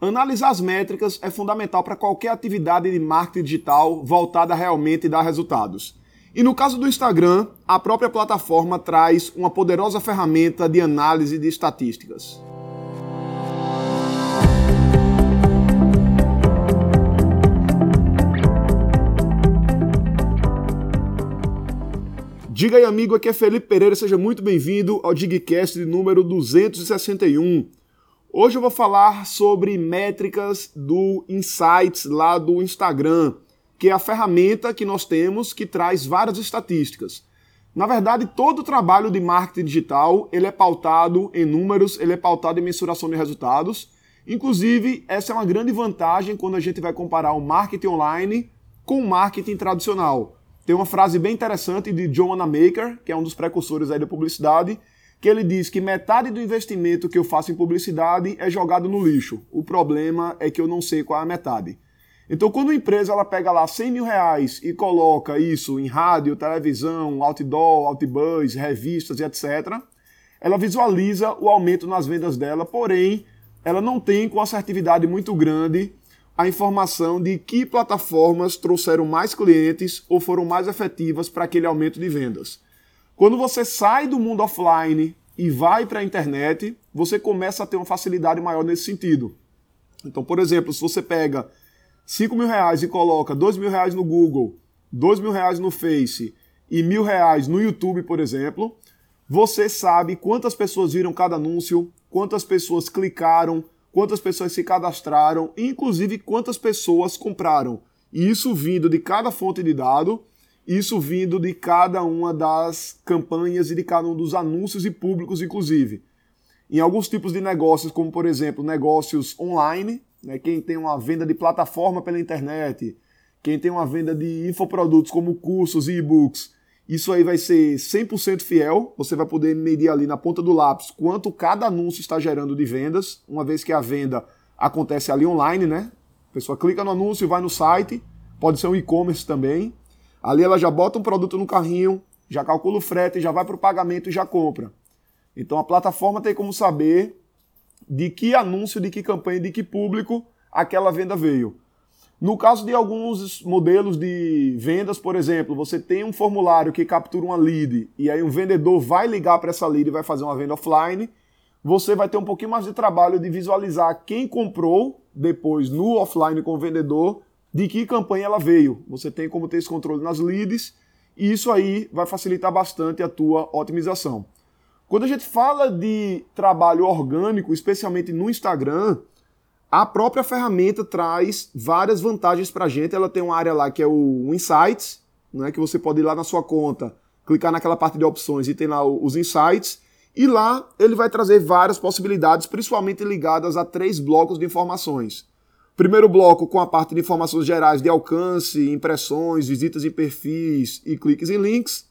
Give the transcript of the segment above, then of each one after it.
Analisar as métricas é fundamental para qualquer atividade de marketing digital voltada a realmente dar resultados. E no caso do Instagram, a própria plataforma traz uma poderosa ferramenta de análise de estatísticas. Diga aí, amigo, aqui é Felipe Pereira, seja muito bem-vindo ao Digcast número 261. Hoje eu vou falar sobre métricas do Insights lá do Instagram, que é a ferramenta que nós temos que traz várias estatísticas. Na verdade, todo o trabalho de marketing digital, ele é pautado em números, ele é pautado em mensuração de resultados. Inclusive, essa é uma grande vantagem quando a gente vai comparar o marketing online com o marketing tradicional. Tem uma frase bem interessante de John Wanamaker, que é um dos precursores aí da publicidade, que ele diz que metade do investimento que eu faço em publicidade é jogado no lixo. O problema é que eu não sei qual é a metade. Então, quando a empresa ela pega lá 100 mil reais e coloca isso em rádio, televisão, outdoor, outbuzz, revistas e etc., ela visualiza o aumento nas vendas dela, porém, ela não tem com assertividade muito grande a informação de que plataformas trouxeram mais clientes ou foram mais efetivas para aquele aumento de vendas. Quando você sai do mundo offline e vai para a internet, você começa a ter uma facilidade maior nesse sentido. Então, por exemplo, se você pega 5 mil reais e coloca 2 mil reais no Google, 2 mil reais no Face e mil reais no YouTube, por exemplo, você sabe quantas pessoas viram cada anúncio, quantas pessoas clicaram, quantas pessoas se cadastraram, inclusive quantas pessoas compraram. E isso vindo de cada fonte de dado isso vindo de cada uma das campanhas e de cada um dos anúncios e públicos, inclusive. Em alguns tipos de negócios, como por exemplo negócios online, né, quem tem uma venda de plataforma pela internet, quem tem uma venda de infoprodutos como cursos e e-books, isso aí vai ser 100% fiel. Você vai poder medir ali na ponta do lápis quanto cada anúncio está gerando de vendas, uma vez que a venda acontece ali online, né? A pessoa clica no anúncio, vai no site, pode ser um e-commerce também. Ali ela já bota um produto no carrinho, já calcula o frete, já vai para o pagamento e já compra. Então a plataforma tem como saber de que anúncio, de que campanha, de que público aquela venda veio. No caso de alguns modelos de vendas, por exemplo, você tem um formulário que captura uma lead e aí um vendedor vai ligar para essa lead e vai fazer uma venda offline, você vai ter um pouquinho mais de trabalho de visualizar quem comprou depois no offline com o vendedor de que campanha ela veio. Você tem como ter esse controle nas leads e isso aí vai facilitar bastante a tua otimização. Quando a gente fala de trabalho orgânico, especialmente no Instagram, a própria ferramenta traz várias vantagens para a gente. Ela tem uma área lá que é o Insights, né, que você pode ir lá na sua conta, clicar naquela parte de opções e tem lá os Insights. E lá ele vai trazer várias possibilidades, principalmente ligadas a três blocos de informações. Primeiro bloco com a parte de informações gerais de alcance, impressões, visitas em perfis e cliques em links.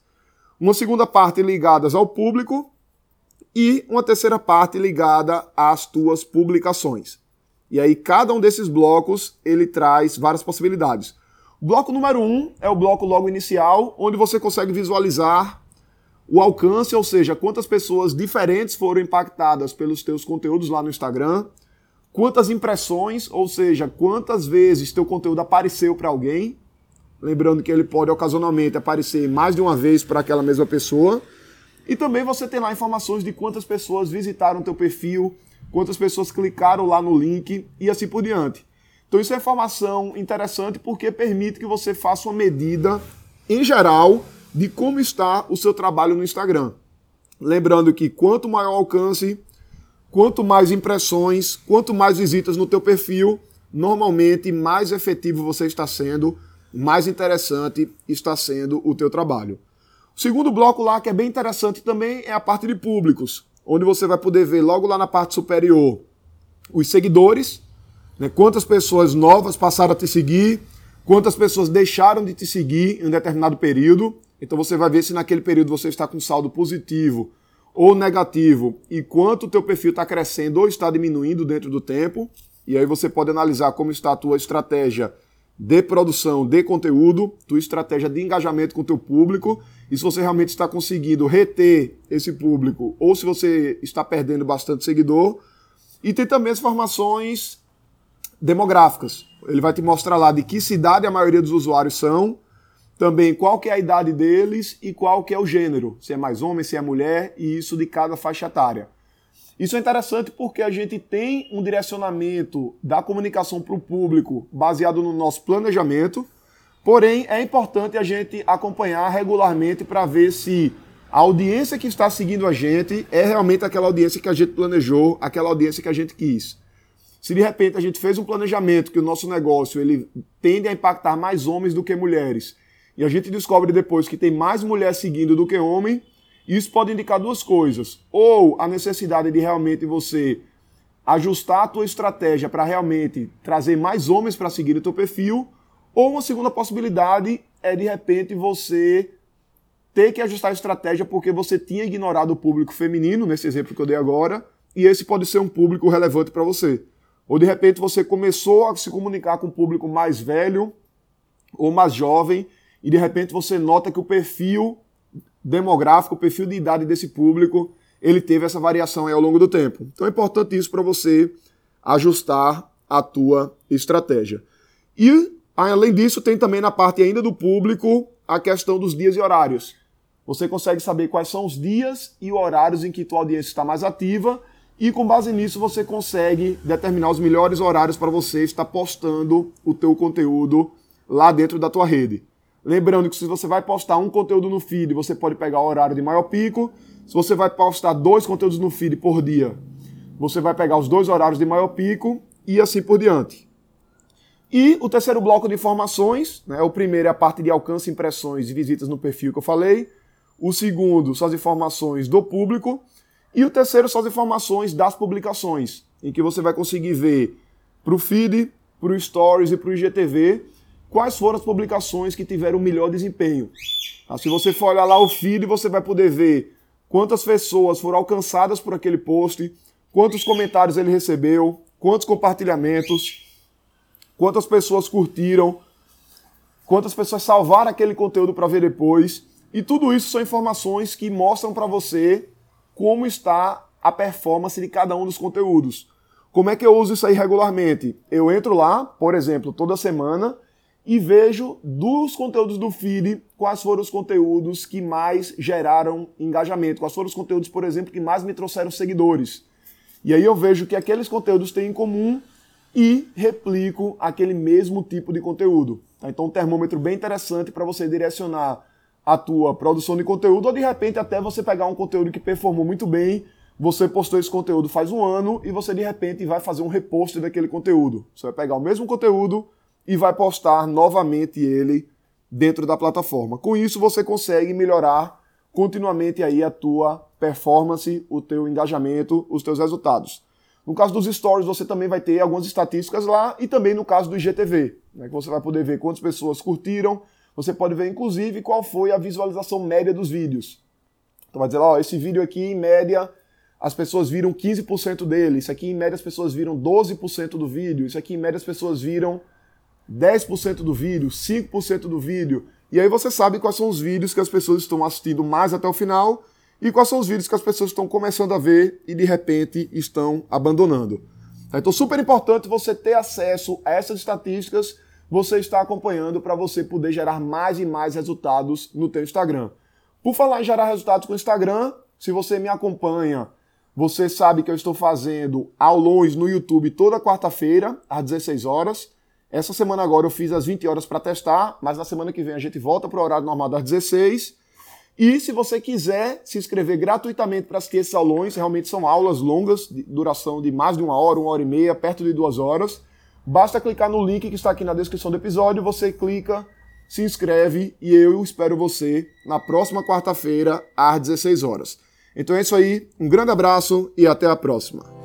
Uma segunda parte ligadas ao público e uma terceira parte ligada às tuas publicações. E aí cada um desses blocos ele traz várias possibilidades. O bloco número um é o bloco logo inicial, onde você consegue visualizar o alcance, ou seja, quantas pessoas diferentes foram impactadas pelos teus conteúdos lá no Instagram quantas impressões, ou seja, quantas vezes teu conteúdo apareceu para alguém. Lembrando que ele pode ocasionalmente aparecer mais de uma vez para aquela mesma pessoa. E também você tem lá informações de quantas pessoas visitaram teu perfil, quantas pessoas clicaram lá no link e assim por diante. Então isso é informação interessante porque permite que você faça uma medida em geral de como está o seu trabalho no Instagram. Lembrando que quanto maior o alcance, Quanto mais impressões, quanto mais visitas no teu perfil, normalmente mais efetivo você está sendo, mais interessante está sendo o teu trabalho. O segundo bloco lá que é bem interessante também é a parte de públicos, onde você vai poder ver logo lá na parte superior os seguidores, né, quantas pessoas novas passaram a te seguir, quantas pessoas deixaram de te seguir em um determinado período. Então você vai ver se naquele período você está com saldo positivo ou negativo e quanto o teu perfil está crescendo ou está diminuindo dentro do tempo. E aí você pode analisar como está a tua estratégia de produção de conteúdo, tua estratégia de engajamento com o teu público, e se você realmente está conseguindo reter esse público ou se você está perdendo bastante seguidor. E tem também as informações demográficas. Ele vai te mostrar lá de que cidade a maioria dos usuários são, também qual que é a idade deles e qual que é o gênero, se é mais homem, se é mulher, e isso de cada faixa etária. Isso é interessante porque a gente tem um direcionamento da comunicação para o público baseado no nosso planejamento, porém é importante a gente acompanhar regularmente para ver se a audiência que está seguindo a gente é realmente aquela audiência que a gente planejou, aquela audiência que a gente quis. Se de repente a gente fez um planejamento que o nosso negócio ele tende a impactar mais homens do que mulheres, e a gente descobre depois que tem mais mulher seguindo do que homem, isso pode indicar duas coisas. Ou a necessidade de realmente você ajustar a tua estratégia para realmente trazer mais homens para seguir o teu perfil, ou uma segunda possibilidade é de repente você ter que ajustar a estratégia porque você tinha ignorado o público feminino, nesse exemplo que eu dei agora, e esse pode ser um público relevante para você. Ou de repente você começou a se comunicar com um público mais velho ou mais jovem, e de repente você nota que o perfil demográfico, o perfil de idade desse público, ele teve essa variação ao longo do tempo. Então é importante isso para você ajustar a tua estratégia. E além disso, tem também na parte ainda do público a questão dos dias e horários. Você consegue saber quais são os dias e horários em que tua audiência está mais ativa e com base nisso você consegue determinar os melhores horários para você estar postando o teu conteúdo lá dentro da tua rede. Lembrando que se você vai postar um conteúdo no feed, você pode pegar o horário de maior pico. Se você vai postar dois conteúdos no feed por dia, você vai pegar os dois horários de maior pico e assim por diante. E o terceiro bloco de informações, né, o primeiro é a parte de alcance, impressões e visitas no perfil que eu falei. O segundo são as informações do público. E o terceiro são as informações das publicações, em que você vai conseguir ver para o feed, para o Stories e para o IGTV quais foram as publicações que tiveram o melhor desempenho. Ah, se você for olhar lá o feed, você vai poder ver quantas pessoas foram alcançadas por aquele post, quantos comentários ele recebeu, quantos compartilhamentos, quantas pessoas curtiram, quantas pessoas salvaram aquele conteúdo para ver depois. E tudo isso são informações que mostram para você como está a performance de cada um dos conteúdos. Como é que eu uso isso aí regularmente? Eu entro lá, por exemplo, toda semana e vejo dos conteúdos do feed quais foram os conteúdos que mais geraram engajamento, quais foram os conteúdos, por exemplo, que mais me trouxeram seguidores. E aí eu vejo que aqueles conteúdos têm em comum e replico aquele mesmo tipo de conteúdo. Tá? Então um termômetro bem interessante para você direcionar a tua produção de conteúdo ou de repente até você pegar um conteúdo que performou muito bem, você postou esse conteúdo faz um ano e você de repente vai fazer um repost daquele conteúdo. Você vai pegar o mesmo conteúdo e vai postar novamente ele dentro da plataforma. Com isso você consegue melhorar continuamente aí a tua performance, o teu engajamento, os teus resultados. No caso dos stories, você também vai ter algumas estatísticas lá e também no caso do IGTV, né, que você vai poder ver quantas pessoas curtiram, você pode ver inclusive qual foi a visualização média dos vídeos. Então vai dizer lá, ó, esse vídeo aqui em média as pessoas viram 15% dele, isso aqui em média as pessoas viram 12% do vídeo, isso aqui em média as pessoas viram 10% do vídeo, 5% do vídeo. E aí você sabe quais são os vídeos que as pessoas estão assistindo mais até o final e quais são os vídeos que as pessoas estão começando a ver e de repente estão abandonando. Então, super importante você ter acesso a essas estatísticas, você está acompanhando para você poder gerar mais e mais resultados no teu Instagram. Por falar em gerar resultados com o Instagram, se você me acompanha, você sabe que eu estou fazendo aulões no YouTube toda quarta-feira, às 16 horas. Essa semana agora eu fiz às 20 horas para testar, mas na semana que vem a gente volta para o horário normal das 16. E se você quiser se inscrever gratuitamente para assistir esses aulões, realmente são aulas longas, de duração de mais de uma hora, uma hora e meia, perto de duas horas. Basta clicar no link que está aqui na descrição do episódio, você clica, se inscreve e eu espero você na próxima quarta-feira às 16 horas. Então é isso aí, um grande abraço e até a próxima.